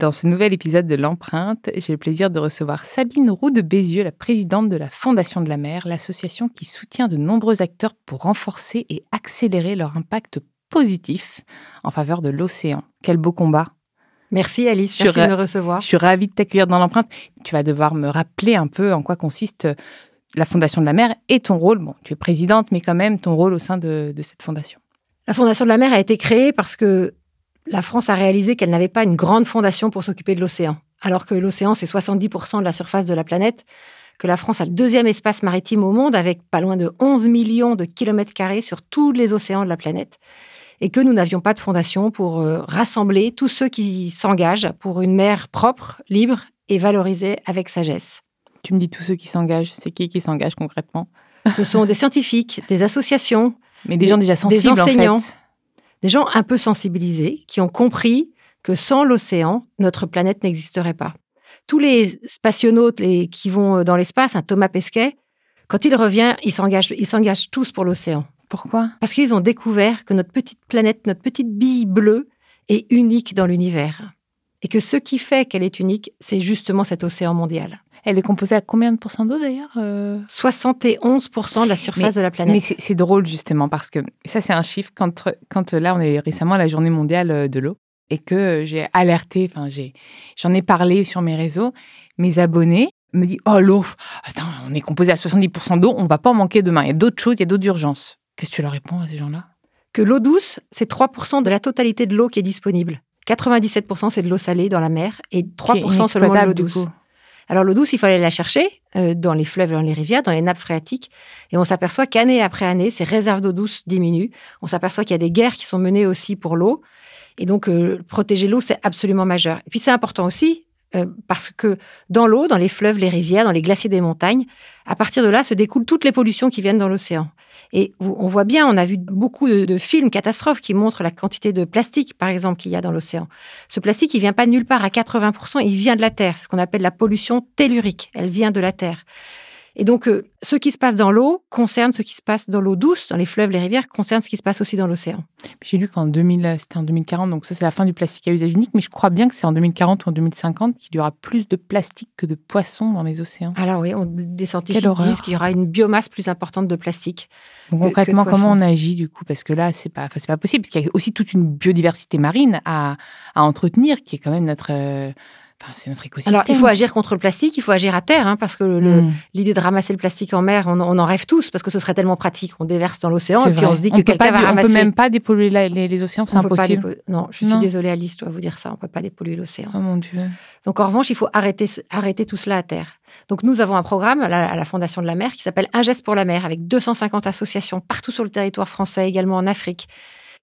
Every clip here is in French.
Dans ce nouvel épisode de l'empreinte, j'ai le plaisir de recevoir Sabine Roux de Bézieux, la présidente de la Fondation de la mer, l'association qui soutient de nombreux acteurs pour renforcer et accélérer leur impact positif en faveur de l'océan. Quel beau combat Merci Alice, merci de me recevoir. Je suis ravie de t'accueillir dans l'empreinte. Tu vas devoir me rappeler un peu en quoi consiste la Fondation de la mer et ton rôle. Bon, tu es présidente, mais quand même ton rôle au sein de, de cette fondation. La Fondation de la mer a été créée parce que la France a réalisé qu'elle n'avait pas une grande fondation pour s'occuper de l'océan, alors que l'océan, c'est 70% de la surface de la planète, que la France a le deuxième espace maritime au monde, avec pas loin de 11 millions de kilomètres carrés sur tous les océans de la planète, et que nous n'avions pas de fondation pour euh, rassembler tous ceux qui s'engagent pour une mer propre, libre et valorisée avec sagesse. Tu me dis tous ceux qui s'engagent, c'est qui qui s'engage concrètement? Ce sont des scientifiques, des associations, mais des, gens déjà sensibles des enseignants, en fait des gens un peu sensibilisés qui ont compris que sans l'océan, notre planète n'existerait pas. Tous les spationautes les, qui vont euh, dans l'espace, un Thomas Pesquet, quand il revient, ils s'engagent, ils s'engagent tous pour l'océan. Pourquoi? Parce qu'ils ont découvert que notre petite planète, notre petite bille bleue, est unique dans l'univers. Et que ce qui fait qu'elle est unique, c'est justement cet océan mondial. Elle est composée à combien de pourcents d'eau d'ailleurs 71% de la surface de la planète. Mais c'est drôle justement parce que ça c'est un chiffre quand, quand là on a eu récemment la journée mondiale de l'eau et que j'ai alerté, enfin j'en ai, parlé sur mes réseaux, mes abonnés me disent oh l'eau, attends on est composé à 70% d'eau, on va pas en manquer demain. Il y a d'autres choses, il y a d'autres urgences. Qu'est-ce que tu leur réponds à ces gens-là? Que l'eau douce c'est 3% de la totalité de l'eau qui est disponible. 97% c'est de l'eau salée dans la mer et 3% seulement de l'eau douce. Alors l'eau douce, il aller la chercher euh, dans les fleuves, dans les rivières, dans les nappes phréatiques. Et on s'aperçoit qu'année après année, ces réserves d'eau douce diminuent. On s'aperçoit qu'il y a des guerres qui sont menées aussi pour l'eau. Et donc, euh, protéger l'eau, c'est absolument majeur. Et puis, c'est important aussi euh, parce que dans l'eau, dans les fleuves, les rivières, dans les glaciers des montagnes, à partir de là se découlent toutes les pollutions qui viennent dans l'océan. Et on voit bien, on a vu beaucoup de, films catastrophes qui montrent la quantité de plastique, par exemple, qu'il y a dans l'océan. Ce plastique, il vient pas de nulle part à 80%, il vient de la Terre. C'est ce qu'on appelle la pollution tellurique. Elle vient de la Terre. Et donc, euh, ce qui se passe dans l'eau concerne ce qui se passe dans l'eau douce, dans les fleuves, les rivières, concerne ce qui se passe aussi dans l'océan. J'ai lu qu'en 2000, c'était en 2040, donc ça c'est la fin du plastique à usage unique, mais je crois bien que c'est en 2040 ou en 2050 qu'il y aura plus de plastique que de poissons dans les océans. Alors oui, on, des scientifiques disent qu'il y aura une biomasse plus importante de plastique. concrètement, comment on agit du coup? Parce que là, c'est pas, c'est pas possible, parce qu'il y a aussi toute une biodiversité marine à, à entretenir, qui est quand même notre euh, c'est notre écosystème. Alors, il faut agir contre le plastique, il faut agir à terre, hein, parce que hmm. l'idée de ramasser le plastique en mer, on, en rêve tous, parce que ce serait tellement pratique. On déverse dans l'océan et puis on se dit que quelqu'un va ramasser. On peut même pas dépolluer les, océans, c'est impossible. Non, je suis désolée Alice, je dois vous dire ça, on peut pas dépolluer l'océan. Oh mon Dieu. Donc en revanche, il faut arrêter, arrêter tout cela à terre. Donc nous avons un programme à la, Fondation de la mer qui s'appelle Un geste pour la mer, avec 250 associations partout sur le territoire français, également en Afrique,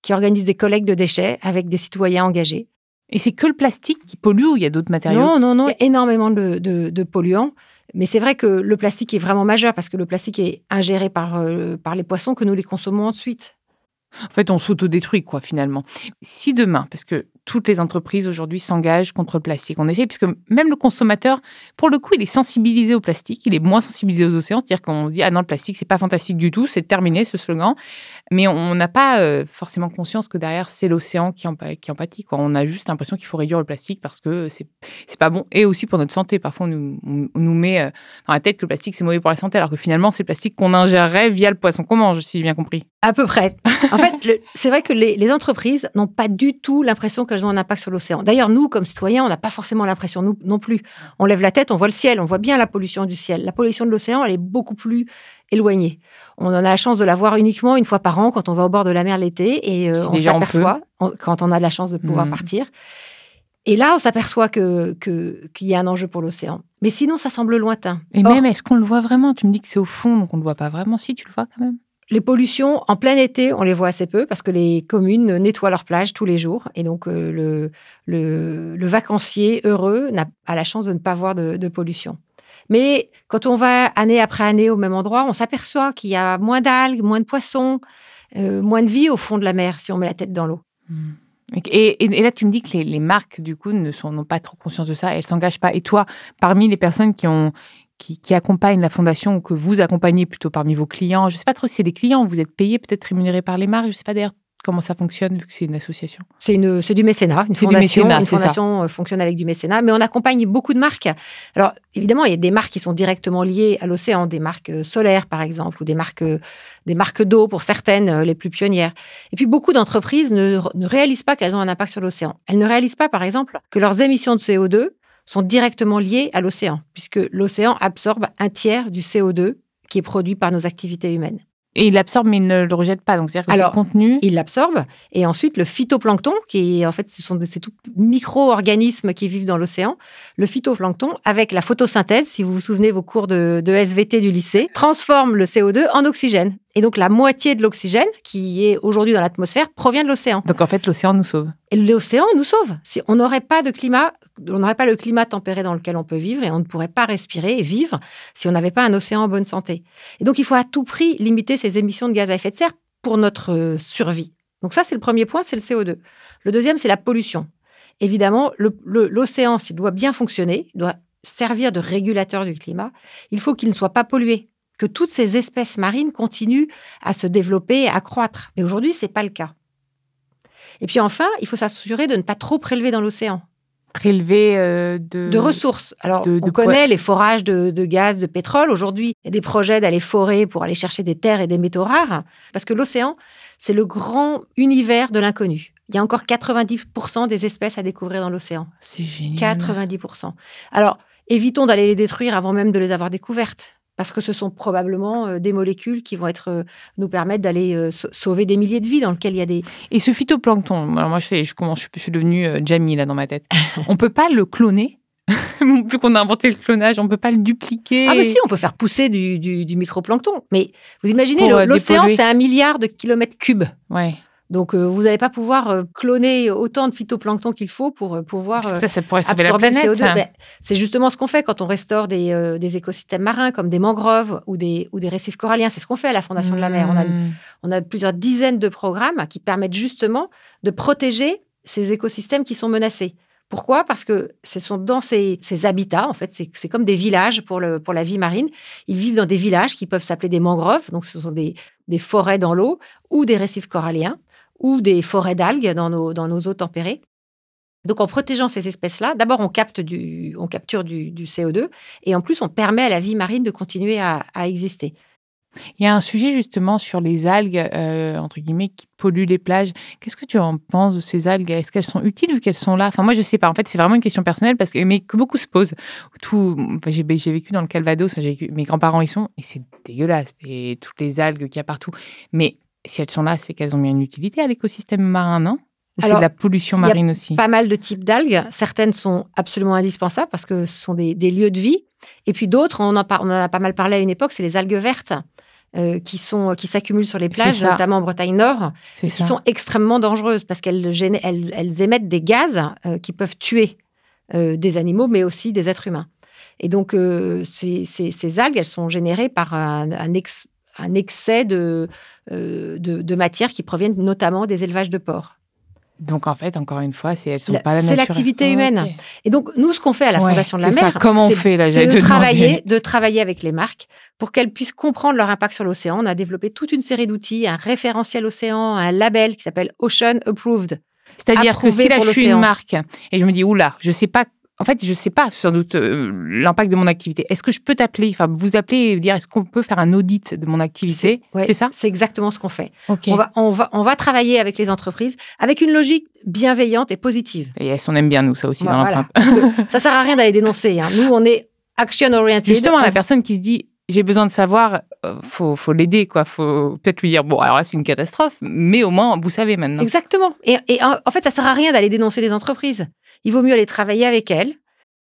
qui organisent des collectes de déchets avec des citoyens engagés. Et c'est que le plastique qui pollue ou il y a d'autres matériaux? Non, non, non, il y a énormément de, polluants. Mais c'est vrai que le plastique est vraiment majeur parce que le plastique est ingéré par, euh, par les poissons que nous les consommons ensuite. En fait, on s'autodétruit, quoi, finalement. Si demain, parce que toutes les entreprises aujourd'hui s'engagent contre le plastique. On essaie, puisque même le consommateur, pour le coup, il est sensibilisé au plastique, il est moins sensibilisé aux océans. C'est-à-dire qu'on dit, ah non, le plastique, c'est pas fantastique du tout, c'est terminé ce slogan. Mais on n'a pas euh, forcément conscience que derrière, c'est l'océan qui en, qui. On a juste l'impression qu'il faut réduire le plastique parce que c'est pas bon. Et aussi pour notre santé. Parfois, on nous, met euh, dans la tête que le plastique, c'est mauvais pour la santé, alors que finalement, c'est le plastique qu'on ingérerait via le poisson qu'on mange, si j'ai bien compris. À peu près. En fait, c'est vrai que les, les entreprises n'ont pas du tout l'impression qu'elles ont un impact sur l'océan. D'ailleurs, nous, comme citoyens, on n'a pas forcément l'impression, nous non plus. On lève la tête, on voit le ciel, on voit bien la pollution du ciel. La pollution de l'océan, elle est beaucoup plus éloignée. On en a la chance de la voir uniquement une fois par an quand on va au bord de la mer l'été et euh, on s'aperçoit quand on a de la chance de pouvoir mmh. partir. Et là, on s'aperçoit que qu'il y a un enjeu pour l'océan. Mais sinon, ça semble lointain. Et même, est-ce qu'on le voit vraiment? Tu me dis que c'est au fond, donc on ne le voit pas vraiment. Si, tu le vois quand même les pollutions, en plein été, on les voit assez peu parce que les communes nettoient leurs plages tous les jours. Et donc, euh, le, vacancier heureux a, la chance de ne pas voir de, pollution. Mais quand on va année après année au même endroit, on s'aperçoit qu'il y a moins d'algues, moins de poissons, euh, moins de vie au fond de la mer si on met la tête dans l'eau. Hmm. Et, là, tu me dis que les, marques, du coup, ne sont n'ont pas trop conscience de ça, elles s'engagent pas. Et toi, parmi les personnes qui ont qui, qui, accompagnent la fondation ou que vous accompagnez plutôt parmi vos clients, je ne sais pas trop si c'est des clients, vous êtes payé, peut-être rémunéré par les marques, je ne sais pas d'ailleurs comment ça fonctionne c'est une association C'est une, c'est du mécénat. Une fondation, du mécénat, une fondation euh, fonctionne avec du mécénat, mais on accompagne beaucoup de marques. Alors évidemment, il y a des marques qui sont directement liées à l'océan, des marques euh, solaires par exemple, ou des marques, euh, des marques d'eau pour certaines, les plus pionnières. Et puis beaucoup d'entreprises ne, ne réalisent pas qu'elles ont un impact sur l'océan. Elles ne réalisent pas, par exemple, que leurs émissions de CO2 sont directement liées à l'océan, puisque l'océan absorbe un tiers du CO2 qui est produit par nos activités humaines. Et il l'absorbe, mais il ne le rejette pas. Donc, c'est-à-dire que Alors, contenu. Il l'absorbe. Et ensuite, le phytoplancton, qui en fait, ce sont ces tout micro-organismes qui vivent dans l'océan. Le phytoplancton, avec la photosynthèse, si vous vous souvenez vos cours de, de SVT du lycée, transforme le CO2 en oxygène. Et donc, la moitié de l'oxygène qui est aujourd'hui dans l'atmosphère provient de l'océan. Donc, en fait, l'océan nous sauve. Et l'océan nous sauve. Si on n'aurait pas de climat, on n'aurait pas le climat tempéré dans lequel on peut vivre et on ne pourrait pas respirer et vivre si on n'avait pas un océan en bonne santé. Et donc, il faut à tout prix limiter ces émissions de gaz à effet de serre pour notre euh, survie. Donc, ça, c'est le premier point, c'est le CO2. Le deuxième, c'est la pollution. Évidemment, l'océan, s'il doit bien fonctionner, doit servir de régulateur du climat, il faut qu'il ne soit pas pollué que toutes ces espèces marines continuent à se développer et à croître. Mais aujourd'hui, ce n'est pas le cas. Et puis enfin, il faut s'assurer de ne pas trop prélever dans l'océan. Prélever euh, de... de... ressources. Alors, on connaît les forages de, gaz, de pétrole. Aujourd'hui, il y a des projets d'aller forer pour aller chercher des terres et des métaux rares. Parce que l'océan, c'est le grand univers de l'inconnu. Il y a encore 90% des espèces à découvrir dans l'océan. C'est génial. 90%. Alors, évitons d'aller les détruire avant même de les avoir découvertes parce que ce sont probablement euh, des molécules qui vont être, euh, nous permettre d'aller euh, sauver des milliers de vies dans lesquelles il y a des... Et ce phytoplancton, alors moi je, commence, je, suis devenue Jamie là dans ma tête, on peut pas le cloner? Vu qu'on a inventé le clonage, on ne peut pas le dupliquer? Ah, mais si, on peut faire pousser du, du, du microplancton. Mais vous imaginez, l'océan, c'est un milliard de kilomètres cubes. Ouais. Donc, euh, vous n'allez pas pouvoir euh, cloner autant de phytoplancton qu'il faut pour euh, pouvoir ça, ça pourrait absorber la CO2. Ben, c'est justement ce qu'on fait quand on restaure des, écosystèmes marins comme des mangroves ou des, ou des récifs coralliens. C'est ce qu'on fait à la Fondation de la mer. On a, mmh. on a plusieurs dizaines de programmes qui permettent justement de protéger ces écosystèmes qui sont menacés. Pourquoi? Parce que ce sont dans ces, habitats, en fait, c'est comme des villages pour, le, pour la vie marine. Ils vivent dans des villages qui peuvent s'appeler des mangroves, donc ce sont des, des forêts dans l'eau, ou des récifs coralliens ou des forêts d'algues dans nos, eaux tempérées. Donc en protégeant ces espèces-là, d'abord on, on capture du, CO2 et en plus on permet à la vie marine de continuer à, exister. Il y a un sujet justement sur les algues, euh, entre guillemets, qui polluent les plages. Qu'est-ce que tu en penses de ces algues? Est-ce qu'elles sont utiles ou qu'elles sont là? Enfin, moi, je ne sais pas. En fait, c'est vraiment une question personnelle, parce que, mais que beaucoup se posent. Tout, j'ai, vécu dans le Calvados, mes grands-parents y sont, et c'est dégueulasse. Et toutes les algues qu'il y a partout. Mais si elles sont là, c'est qu'elles ont bien une utilité à l'écosystème marin, non? Ou c'est de la pollution marine aussi? Pas mal de types d'algues. Certaines sont absolument indispensables parce que ce sont des, lieux de vie. Et puis d'autres, on, en a pas mal parlé à une époque, c'est les algues vertes. Euh, qui sont qui s'accumulent sur les plages, notamment en Bretagne Nord, qui sont extrêmement dangereuses parce qu'elles elles, émettent des gaz euh, qui peuvent tuer euh, des animaux, mais aussi des êtres humains. Et donc ces, algues, elles sont générées par un, un excès de, euh, de, matières qui proviennent notamment des élevages de porcs. Donc en fait, encore une fois, c'est elles sont pas la C'est l'activité humaine. Et donc nous, ce qu'on fait à la Fondation de la Mer, C'est de travailler, de travailler avec les marques pour qu'elles puissent comprendre leur impact sur l'océan. On a développé toute une série d'outils, un référentiel océan, un label qui s'appelle Ocean Approved. C'est-à-dire que si là je suis une marque et je me dis oula, je sais pas en fait, je ne sais pas sans doute euh, l'impact de mon activité. Est-ce que je peux t'appeler, enfin vous appeler et dire est-ce qu'on peut faire un audit de mon activité? C'est ça? C'est exactement ce qu'on fait. On, va, on, va, on va travailler avec les entreprises avec une logique bienveillante et positive. Et elles on aime bien nous ça aussi dans voilà. Ça sert à rien d'aller dénoncer. Hein. Nous, on est action oriented. Justement, la personne qui se dit j'ai besoin de savoir, euh, faut, faut l'aider, quoi. Faut peut-être lui dire, bon, alors là, c'est une catastrophe, mais au moins, vous savez maintenant. Exactement. Et, et en fait, ça sert à rien d'aller dénoncer les entreprises il vaut mieux aller travailler avec elles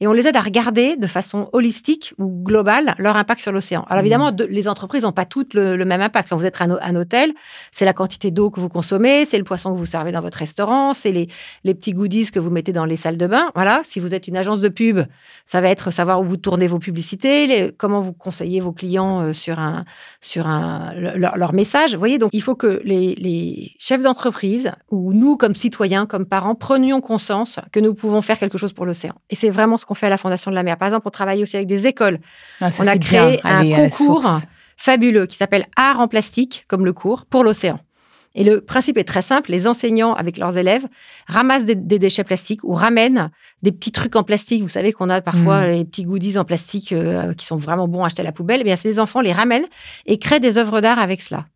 et on les aide à regarder de façon holistique ou globale leur impact sur l'océan. Alors évidemment, mmh. les entreprises n'ont pas toutes le, même impact. Quand vous êtes un, un hôtel, c'est la quantité d'eau que vous consommez, c'est le poisson que vous servez dans votre restaurant, c'est les, les, petits goodies que vous mettez dans les salles de bain. Voilà, si vous êtes une agence de pub, ça va être savoir où vous tournez vos publicités, comment vous conseillez vos clients euh, sur, un, sur un, leur, message. Vous voyez, donc il faut que les, les chefs d'entreprise ou nous, comme citoyens, comme parents, prenions conscience que nous pouvons faire quelque chose pour l'océan. Et c'est vraiment ce fait à la Fondation de la mer. Par exemple, on travaille aussi avec des écoles. Ah, on a créé un concours fabuleux qui s'appelle Art en plastique, comme le cours, pour l'océan. Et le principe est très simple. Les enseignants, avec leurs élèves, ramassent des, déchets plastiques ou ramènent des petits trucs en plastique. Vous savez qu'on a parfois mm. les petits goodies en plastique euh, qui sont vraiment bons à acheter à la poubelle. Eh bien, ces enfants les ramènent et créent des œuvres d'art avec cela.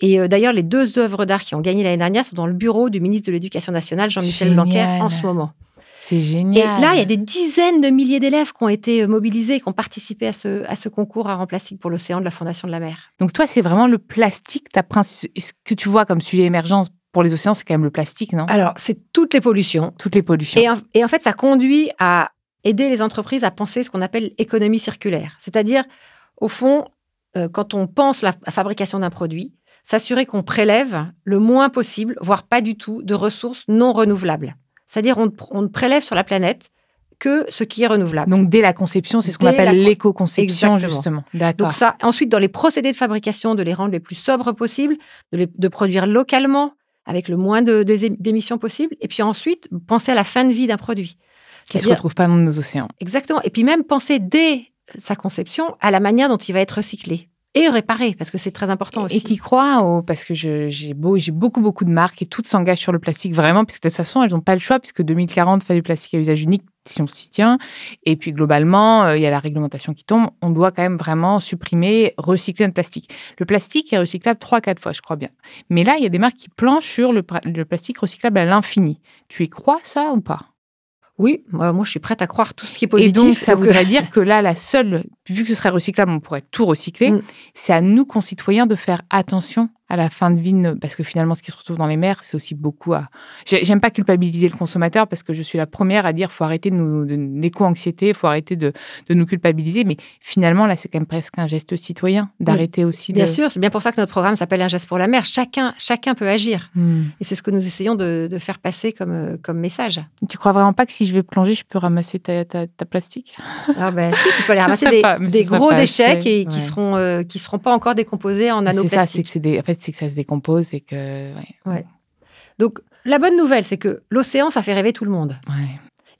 Et euh, d'ailleurs, les deux œuvres d'art qui ont gagné l'année dernière sont dans le bureau du ministre de l'Éducation nationale, Jean-Michel Blanquer, en ce moment. C'est génial. Et là, il y a des dizaines de milliers d'élèves qui ont été euh, mobilisés, qui ont participé à ce, à ce concours à plastique pour l'océan de la Fondation de la mer. Donc toi, c'est vraiment le plastique, ta ce que tu vois comme sujet émergent pour les océans, c'est quand même le plastique, non? Alors, c'est toutes les pollutions. Toutes les pollutions. Et en, et en fait, ça conduit à aider les entreprises à penser ce qu'on appelle économie circulaire. C'est-à-dire, au fond, euh, quand on pense la fabrication d'un produit, s'assurer qu'on prélève le moins possible, voire pas du tout, de ressources non renouvelables. C'est-à-dire, on, ne prélève sur la planète que ce qui est renouvelable. Donc, dès la conception, c'est ce qu'on appelle l'éco-conception, justement. Donc, ça, ensuite, dans les procédés de fabrication, de les rendre les plus sobres possibles, de, produire localement avec le moins d'émissions possible. Et puis ensuite, penser à la fin de vie d'un produit. Qui ne se retrouve pas dans nos océans. Exactement. Et puis même penser dès sa conception à la manière dont il va être recyclé et réparer, parce que c'est très important aussi. Et tu crois, parce que j'ai beau, beaucoup, beaucoup de marques et toutes s'engagent sur le plastique vraiment, puisque de toute façon, elles n'ont pas le choix, puisque 2040 fait du plastique à usage unique, si on s'y tient. Et puis globalement, euh, il y a la réglementation qui tombe. On doit quand même vraiment supprimer, recycler notre plastique. Le plastique est recyclable 3-4 fois, je crois bien. Mais là, il y a des marques qui planchent sur le, le plastique recyclable à l'infini. Tu y crois, ça, ou pas? Oui, moi, je suis prête à croire tout ce qui est positif. Et donc, ça voudrait dire que là, la seule, vu que ce serait recyclable, on pourrait tout recycler. Mm. C'est à nous, concitoyens, de faire attention à la fin de vie, parce que finalement, ce qui se retrouve dans les mers, c'est aussi beaucoup à. J'aime pas culpabiliser le consommateur parce que je suis la première à dire faut arrêter de nous de l'éco-anxiété, faut arrêter de, de, nous culpabiliser. Mais finalement, là, c'est quand même presque un geste citoyen d'arrêter aussi. Bien sûr, c'est bien pour ça que notre programme s'appelle Un geste pour la mer. Chacun, chacun peut agir. Hmm. Et c'est ce que nous essayons de, de, faire passer comme, euh, comme message. Tu crois vraiment pas que si je vais plonger, je peux ramasser ta, ta, plastique? Ah ben si, tu peux aller ramasser des, gros déchets qui, qui seront euh, qui seront pas encore décomposés en nanoplastiques. C'est ça, c'est que c'est des. En fait, c'est que ça se décompose et que. Ouais. Donc, la bonne nouvelle, c'est que l'océan, ça fait rêver tout le monde.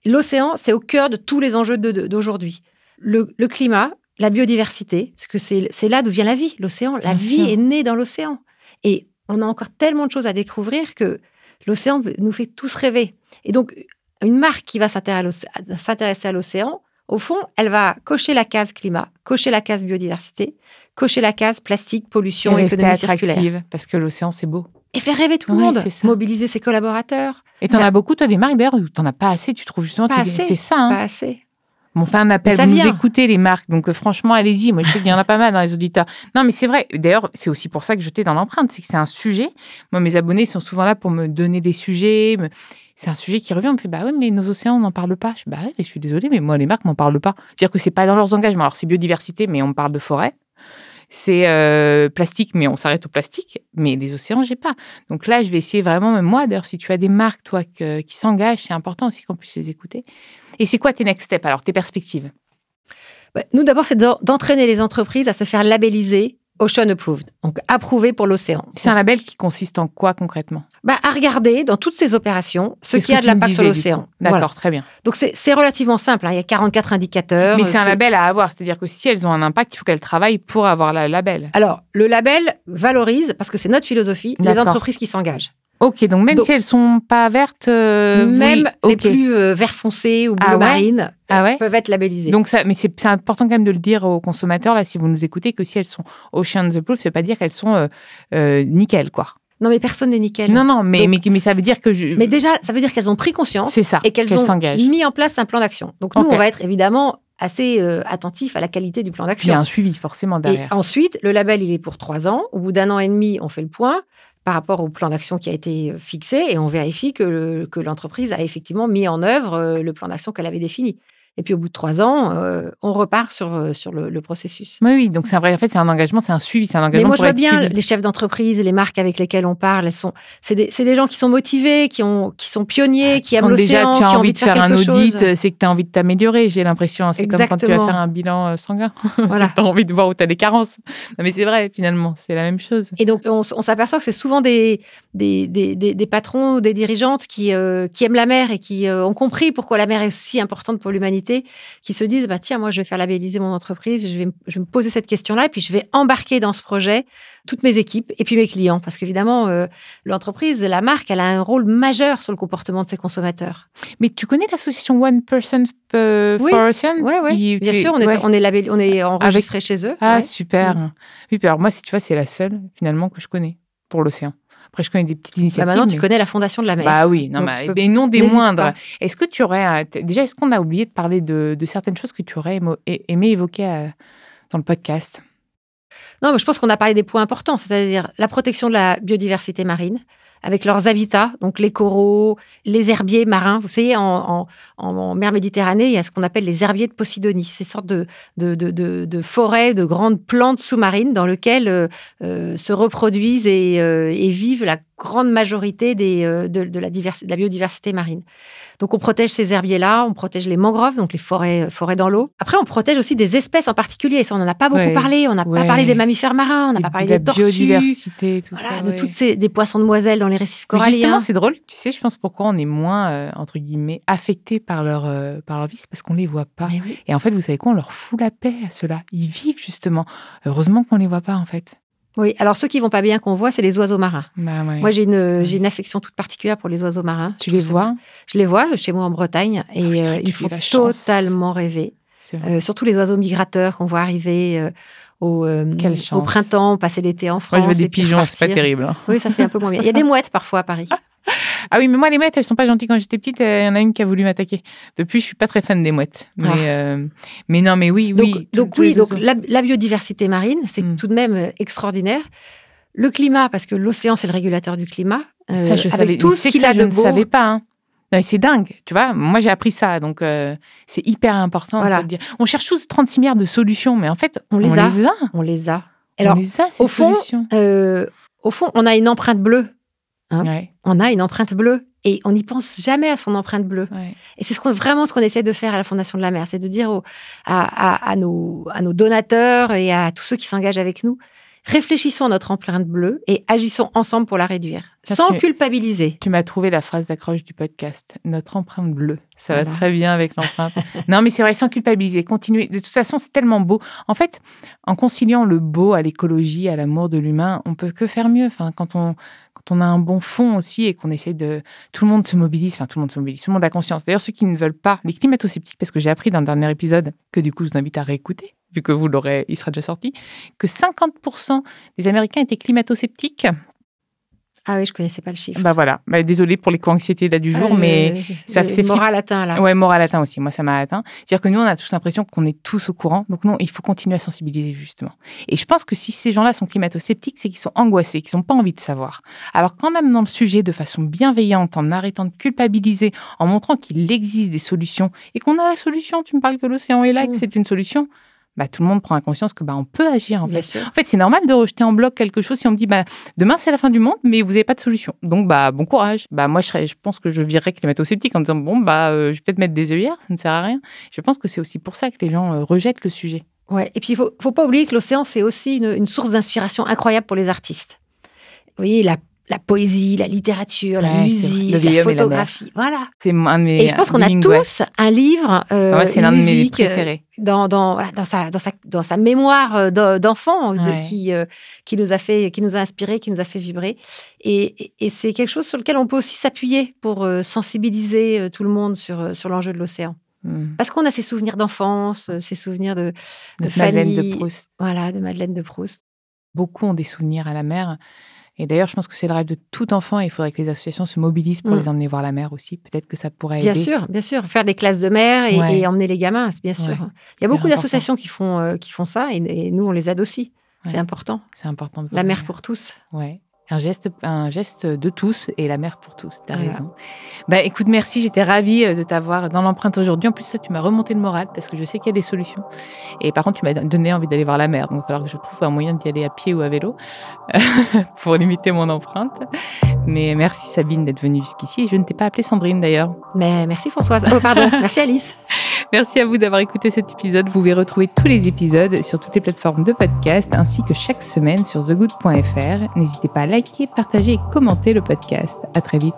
L'océan, c'est au cœur de tous les enjeux d'aujourd'hui. Le, climat, la biodiversité, parce que c'est là d'où vient la vie. L'océan, la vie est née dans l'océan. Et on a encore tellement de choses à découvrir que l'océan nous fait tous rêver. Et donc, une marque qui va s'intéresser à l'océan, au fond, elle va cocher la case climat, cocher la case biodiversité, cocher la case plastique, pollution, et économie circulaire. Parce que l'océan, c'est beau. Et faire rêver tout le monde, mobiliser ses collaborateurs. Et tu en as beaucoup, toi, des marques d'ailleurs, tu n'en as pas assez, tu trouves justement. Pas C'est ça. Hein. Pas assez. on fait un appel, vous nous écoutez les marques, donc euh, franchement, allez-y. Moi, je sais qu'il y en a pas mal dans les auditeurs. Non, mais c'est vrai. D'ailleurs, c'est aussi pour ça que j'étais dans l'empreinte, c'est que c'est un sujet. Moi, mes abonnés sont souvent là pour me donner des sujets. C'est un sujet qui revient. On me fait, bah oui, mais nos océans, on n'en parle pas. Je bah je suis désolée, mais moi, les marques m'en parlent pas. C'est-à-dire que c'est pas dans leurs engagements. Alors, c'est biodiversité, mais on parle de forêt c'est euh, plastique, mais on s'arrête au plastique. Mais les océans, j'ai pas. Donc là, je vais essayer vraiment, même moi, d'ailleurs, si tu as des marques, toi, qui s'engagent, c'est important aussi qu'on puisse les écouter. Et c'est quoi tes next steps, alors, tes perspectives? Bah, Nous, d'abord, c'est d'entraîner les entreprises à se faire labelliser Ocean Approved, donc approuvé pour l'océan. C'est un label qui consiste en quoi concrètement? Bah, À regarder dans toutes ces opérations ce qui a de l'impact sur l'océan. D'accord, très bien. Donc c'est relativement simple, hein. il y a 44 indicateurs. Mais c'est un label à avoir, c'est-à-dire que si elles ont un impact, il faut qu'elles travaillent pour avoir le label. Alors, le label valorise, parce que c'est notre philosophie, les entreprises qui s'engagent. Ok, donc même si elles sont pas vertes, euh, même les plus euh, vert foncé ou bleu ah marine ah peuvent être labellisées. Donc ça, mais c'est important quand même de le dire aux consommateurs là, si vous nous écoutez, que si elles sont Ocean's Proof, ça veut pas dire qu'elles sont euh, nickel, quoi. Non, mais personne n'est nickel. Non, non, mais, mais, ça veut dire que je... Mais déjà, ça veut dire qu'elles ont pris conscience. C'est ça. Et qu'elles ont mis en place un plan d'action. Donc nous, on va être évidemment assez attentif à la qualité du plan d'action. Il y a un suivi forcément derrière. Et ensuite, le label, il est pour trois ans. Au bout d'un an et demi, on fait le point par rapport au plan d'action qui a été euh, fixé et on vérifie que l'entreprise a effectivement mis en œuvre euh, le plan d'action qu'elle avait défini. Et puis au bout de trois ans, euh, on repart sur, euh, sur le, processus. Oui, oui, donc c'est un vrai, en fait, c'est un engagement, c'est un suivi, c'est un engagement. Mais moi, je vois bien les chefs d'entreprise, les marques avec lesquelles on parle, elles sont, c'est des, des, gens qui sont motivés, qui, ont, qui sont pionniers, qui aiment l'océan. Déjà, tu as envie, de faire, un audit, c'est que tu as envie de t'améliorer, j'ai l'impression. C'est comme quand tu vas faire un bilan euh, sanguin. Voilà. tu as envie de voir où tu as des carences. mais c'est vrai, finalement, c'est la même chose. Et donc, on, s'aperçoit que c'est souvent des, des, des, des, patrons ou des dirigeantes qui, qui aiment la mer et qui ont compris pourquoi la mer est si importante pour l'humanité, qui se disent bah tiens moi je vais faire labelliser mon entreprise, je vais, je vais me poser cette question-là et puis je vais embarquer dans ce projet toutes mes équipes et puis mes clients parce qu'évidemment euh, l'entreprise, la marque, elle a un rôle majeur sur le comportement de ses consommateurs. Mais tu connais l'association One Person euh, for Ocean? Oui, oui. bien sûr, on est, on est, on est enregistré chez eux. Ah super. Mm. Oui, alors moi si tu vois c'est la seule finalement que je connais pour l'océan. Après, je connais des petites initiatives. Bah maintenant, tu connais la Fondation de la mer. Bah oui, non, mais non des moindres. Est-ce que tu aurais. Déjà, est-ce qu'on a oublié de parler de, certaines choses que tu aurais aimé évoquer euh, dans le podcast? Non, mais je pense qu'on a parlé des points importants, c'est-à-dire la protection de la biodiversité marine, avec leurs habitats, donc les coraux, les herbiers marins. Vous savez, en, mer Méditerranée, il y a ce qu'on appelle les herbiers de Posidonie, ces sortes de, forêts, de grandes plantes sous-marines dans lesquelles euh, euh, se reproduisent et, euh, et, vivent la grande majorité de, la biodiversité marine. Donc on protège ces herbiers-là, on protège les mangroves, donc les forêts, euh, forêts dans l'eau. Après, on protège aussi des espèces en particulier. Ça, on n'en a pas beaucoup parlé. On n'a pas parlé des mammifères marins, on n'a pas parlé des tortues. biodiversité, tout ça. De toutes ces des poissons de moiselles dans les récifs coralliens. justement, c'est drôle. Tu sais, je pense pourquoi on est moins euh, entre guillemets affecté par leur par leur vie, c'est parce qu'on les voit pas. Et en fait, vous savez quoi On leur fout la paix à ceux-là. Ils vivent justement. Heureusement qu'on les voit pas en fait. Oui, alors ceux qui vont pas bien qu'on voit, c'est les oiseaux marins. Bah moi, j'ai une, j'ai une affection toute particulière pour les oiseaux marins. Tu les vois Je les vois chez moi en Bretagne et oh, euh, ils font totalement rêver. Euh, surtout les oiseaux migrateurs qu'on voit arriver euh, au, au, printemps, passer l'été en France. Moi, je veux des pigeons, c'est pas terrible. Hein. Oui, ça fait un peu moins bien. Il y a des mouettes parfois à Paris. Ah oui, mais moi, les mouettes, elles sont pas gentilles. Quand j'étais petite, il y en a une qui a voulu m'attaquer. Depuis, je suis pas très fan des mouettes. Mais, ah. euh, mais non, mais oui, oui. Donc, oui, donc la, biodiversité marine, c'est hmm. tout de même euh, extraordinaire. Le climat, parce que l'océan, c'est le régulateur du climat. Euh, ça, je savais. Tout ce qu'il a de je ne savais pas. Hein. C'est dingue, tu vois. Moi, j'ai appris ça, donc c'est hyper important de se dire. On cherche tous 36 milliards de solutions, mais en fait, on, les, a. On les a. Alors, on les a, ces au fond, au fond, on a une empreinte bleue Hein? On a une empreinte bleue et on n'y pense jamais à son empreinte bleue. Et c'est ce vraiment ce qu'on essaie de faire à la Fondation de la Mer, c'est de dire à, nos, à nos donateurs et à tous ceux qui s'engagent avec nous, réfléchissons à notre empreinte bleue et agissons ensemble pour la réduire, sans culpabiliser. Tu m'as trouvé la phrase d'accroche du podcast, notre empreinte bleue. Ça va très bien avec l'empreinte. non, mais c'est vrai, sans culpabiliser, continuer. De toute façon, c'est tellement beau. En fait, en conciliant le beau à l'écologie, à l'amour de l'humain, on peut que faire mieux. Enfin, quand on on a un bon fond aussi et qu'on essaie de. Tout le monde se mobilise, enfin, tout le monde se mobilise, tout le monde a conscience. D'ailleurs, ceux qui ne veulent pas, les climato-sceptiques, parce que j'ai appris dans le dernier épisode, que du coup, je vous invite à réécouter, vu que vous l'aurez, il sera déjà sorti, que 50% des Américains étaient climato-sceptiques ah oui, je connaissais pas le chiffre. Bah voilà. Bah, désolée pour les co-anxiétés là du jour, ah, mais ça c'est moral atteint là. Ouais, moral atteint aussi. Moi, ça m'a atteint. C'est-à-dire que nous, on a tous l'impression qu'on est tous au courant. Donc non, il faut continuer à sensibiliser justement. Et je pense que si ces gens-là sont climato-sceptiques, c'est qu'ils sont angoissés, qu'ils n'ont pas envie de savoir. Alors qu'en amenant le sujet de façon bienveillante, en arrêtant de culpabiliser, en montrant qu'il existe des solutions et qu'on a la solution, tu me parles que l'océan est là, que mm. c'est une solution bah, tout le monde prend conscience que bah, on peut agir en fait. En fait, c'est normal de rejeter en bloc quelque chose si on me dit bah, demain c'est la fin du monde, mais vous n'avez pas de solution. Donc bah bon courage. Bah moi je, serais, je pense que je virerais climato-sceptique en disant bon bah euh, je vais peut-être mettre des œillères, ça ne sert à rien. Je pense que c'est aussi pour ça que les gens euh, rejettent le sujet. Ouais. Et puis, il faut, faut pas oublier que l'océan, c'est aussi une, une source d'inspiration incroyable pour les artistes. Vous voyez, la la poésie, la littérature, la musique, la photographie. voilà. C'est un de mes Et je pense qu'on a tous un livre, euh, ah c'est l'un de mes préférés. Dans, dans, dans, sa, dans, sa, dans sa mémoire euh, d'enfant qui, euh, qui nous a fait, qui nous a inspiré, qui nous a fait vibrer. Et, et, c'est quelque chose sur lequel on peut aussi s'appuyer pour sensibiliser tout le monde sur, sur l'enjeu de l'océan. Hmm. Parce qu'on a ces souvenirs d'enfance, ces souvenirs de, de, de famille. de Proust. Voilà, de Madeleine de Proust. Beaucoup ont des souvenirs à la mer. Et d'ailleurs, je pense que c'est le rêve de tout enfant et il faudrait que les associations se mobilisent pour mm. les emmener voir la mer aussi. Peut-être que ça pourrait aider. Bien sûr, bien sûr. Faire des classes de mer et, emmener les gamins, bien sûr. Il y a beaucoup d'associations qui, font euh, qui font ça et, nous, on les aide aussi. C'est important. C'est important. la mer pour tous. Ouais. Un geste, un geste de tous et la mer pour tous. Tu as raison. Bah, écoute, merci. J'étais ravie euh, de t'avoir dans l'empreinte aujourd'hui. En plus, tu m'as remonté le moral parce que je sais qu'il y a des solutions. Et par contre, tu m'as donné envie d'aller voir la mer. Donc, il va falloir que je trouve un moyen d'y aller à pied ou à vélo pour limiter mon empreinte. Mais merci Sabine d'être venue jusqu'ici. Je ne t'ai pas appelée Sandrine d'ailleurs. Mais merci Françoise. Oh, pardon. merci Alice. Merci à vous d'avoir écouté cet épisode. Vous pouvez retrouver tous les épisodes sur toutes les plateformes de podcast ainsi que chaque semaine sur thegood.fr. N'hésitez pas à liker, partager et commenter le podcast. À très vite.